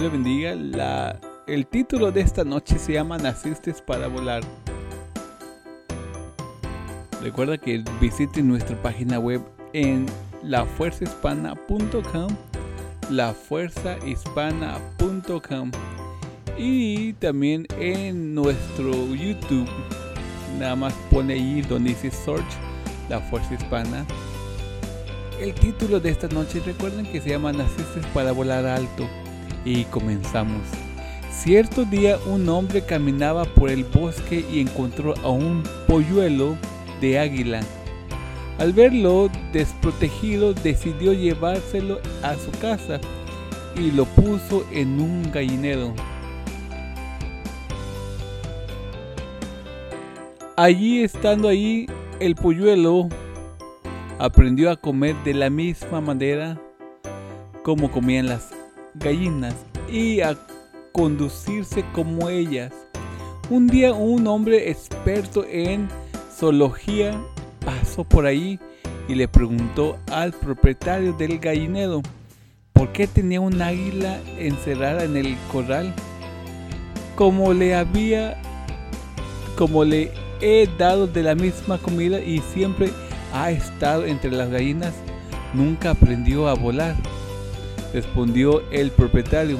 Le bendiga. La, el título de esta noche se llama Naciste para volar. Recuerda que visite nuestra página web en lafuerzahispana.com lafuerzahispana.com y también en nuestro YouTube nada más pone ahí donde dice search la fuerza hispana el título de esta noche recuerden que se llama Naciste para volar alto y comenzamos cierto día un hombre caminaba por el bosque y encontró a un polluelo de águila al verlo desprotegido decidió llevárselo a su casa y lo puso en un gallinero. Allí estando ahí, el polluelo aprendió a comer de la misma manera como comían las gallinas y a conducirse como ellas. Un día un hombre experto en zoología pasó por ahí y le preguntó al propietario del gallinero por qué tenía un águila encerrada en el corral. Como le había, como le he dado de la misma comida y siempre ha estado entre las gallinas, nunca aprendió a volar. Respondió el propietario.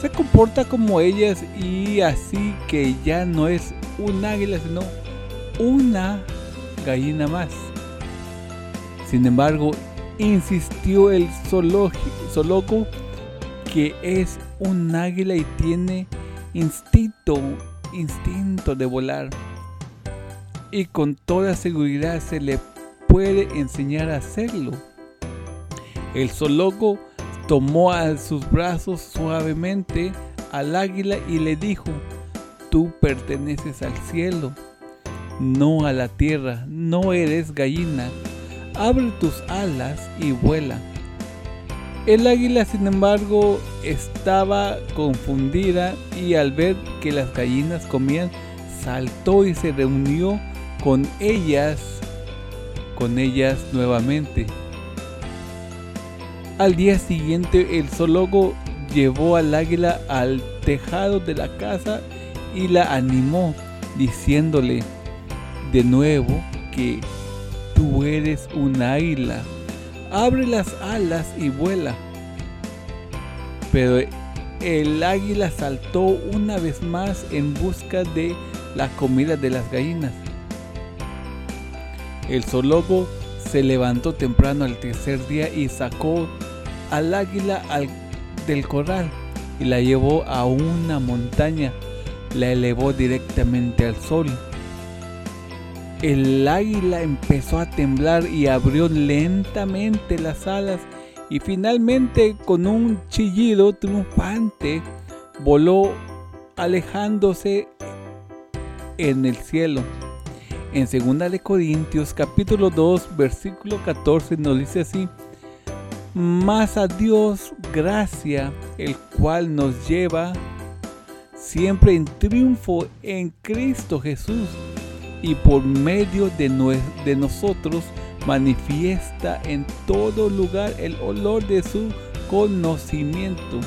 Se comporta como ellas y así que ya no es un águila, sino una gallina más. Sin embargo, insistió el zoólogo que es un águila y tiene instinto, instinto de volar. Y con toda seguridad se le puede enseñar a hacerlo. El zoólogo tomó a sus brazos suavemente al águila y le dijo, tú perteneces al cielo no a la tierra, no eres gallina, abre tus alas y vuela. El águila, sin embargo, estaba confundida y al ver que las gallinas comían, saltó y se reunió con ellas, con ellas nuevamente. Al día siguiente el zoólogo llevó al águila al tejado de la casa y la animó, diciéndole, de nuevo que tú eres un águila. Abre las alas y vuela. Pero el águila saltó una vez más en busca de la comida de las gallinas. El zoólogo se levantó temprano al tercer día y sacó al águila del corral y la llevó a una montaña. La elevó directamente al sol el águila empezó a temblar y abrió lentamente las alas y finalmente con un chillido triunfante voló alejándose en el cielo. En 2 de Corintios capítulo 2 versículo 14 nos dice así: Más a Dios gracia, el cual nos lleva siempre en triunfo en Cristo Jesús y por medio de, de nosotros manifiesta en todo lugar el olor de su conocimiento.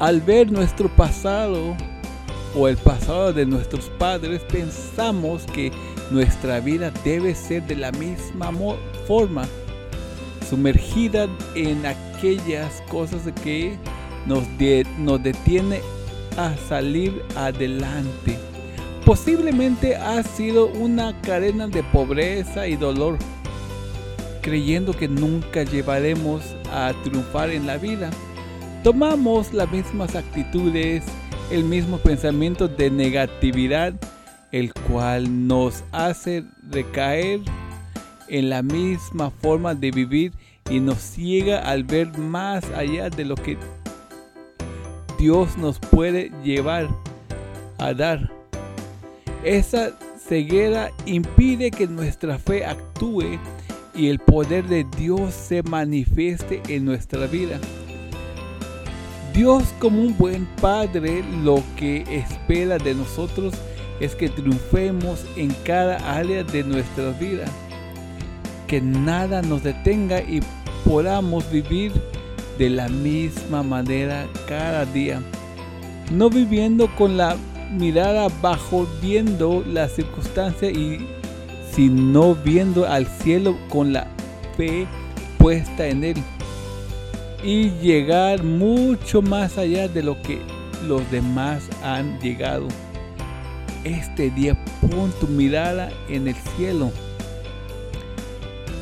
Al ver nuestro pasado o el pasado de nuestros padres, pensamos que nuestra vida debe ser de la misma forma, sumergida en aquellas cosas que nos, detiene a salir adelante. Posiblemente ha sido una cadena de pobreza y dolor, creyendo que nunca llevaremos a triunfar en la vida. Tomamos las mismas actitudes, el mismo pensamiento de negatividad, el cual nos hace recaer en la misma forma de vivir y nos ciega al ver más allá de lo que Dios nos puede llevar a dar. Esa ceguera impide que nuestra fe actúe y el poder de Dios se manifieste en nuestra vida. Dios como un buen padre lo que espera de nosotros es que triunfemos en cada área de nuestra vida. Que nada nos detenga y podamos vivir de la misma manera cada día, no viviendo con la mirada bajo viendo la circunstancia y sino viendo al cielo con la fe puesta en él y llegar mucho más allá de lo que los demás han llegado. Este día pon tu mirada en el cielo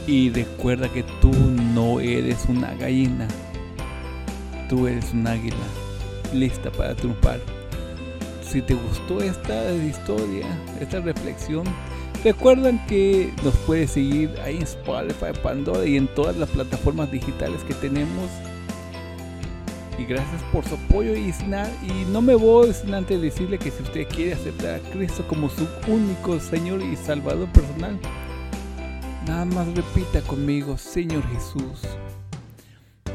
y recuerda que tú no eres una gallina, tú eres un águila lista para triunfar. Si te gustó esta historia, esta reflexión, recuerden que nos puedes seguir ahí en Spotify, Pandora y en todas las plataformas digitales que tenemos. Y gracias por su apoyo y, y no me voy sin antes decirle que si usted quiere aceptar a Cristo como su único Señor y Salvador personal, nada más repita conmigo, Señor Jesús,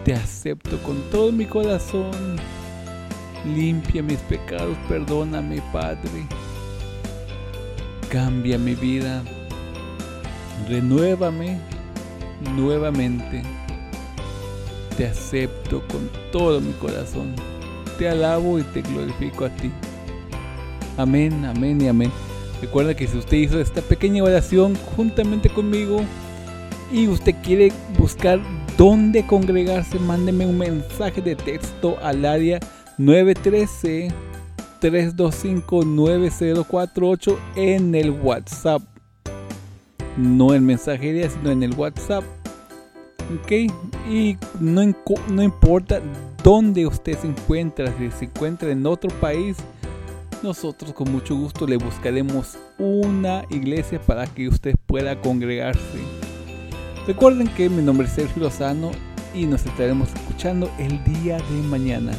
te acepto con todo mi corazón Limpia mis pecados, perdóname, Padre. Cambia mi vida. Renuévame nuevamente. Te acepto con todo mi corazón. Te alabo y te glorifico a ti. Amén, amén y amén. Recuerda que si usted hizo esta pequeña oración juntamente conmigo y usted quiere buscar dónde congregarse, mándeme un mensaje de texto al área 913-325-9048 en el WhatsApp. No en mensajería, sino en el WhatsApp. Ok, y no, no importa dónde usted se encuentra, si se encuentra en otro país, nosotros con mucho gusto le buscaremos una iglesia para que usted pueda congregarse. Recuerden que mi nombre es Sergio Lozano y nos estaremos escuchando el día de mañana.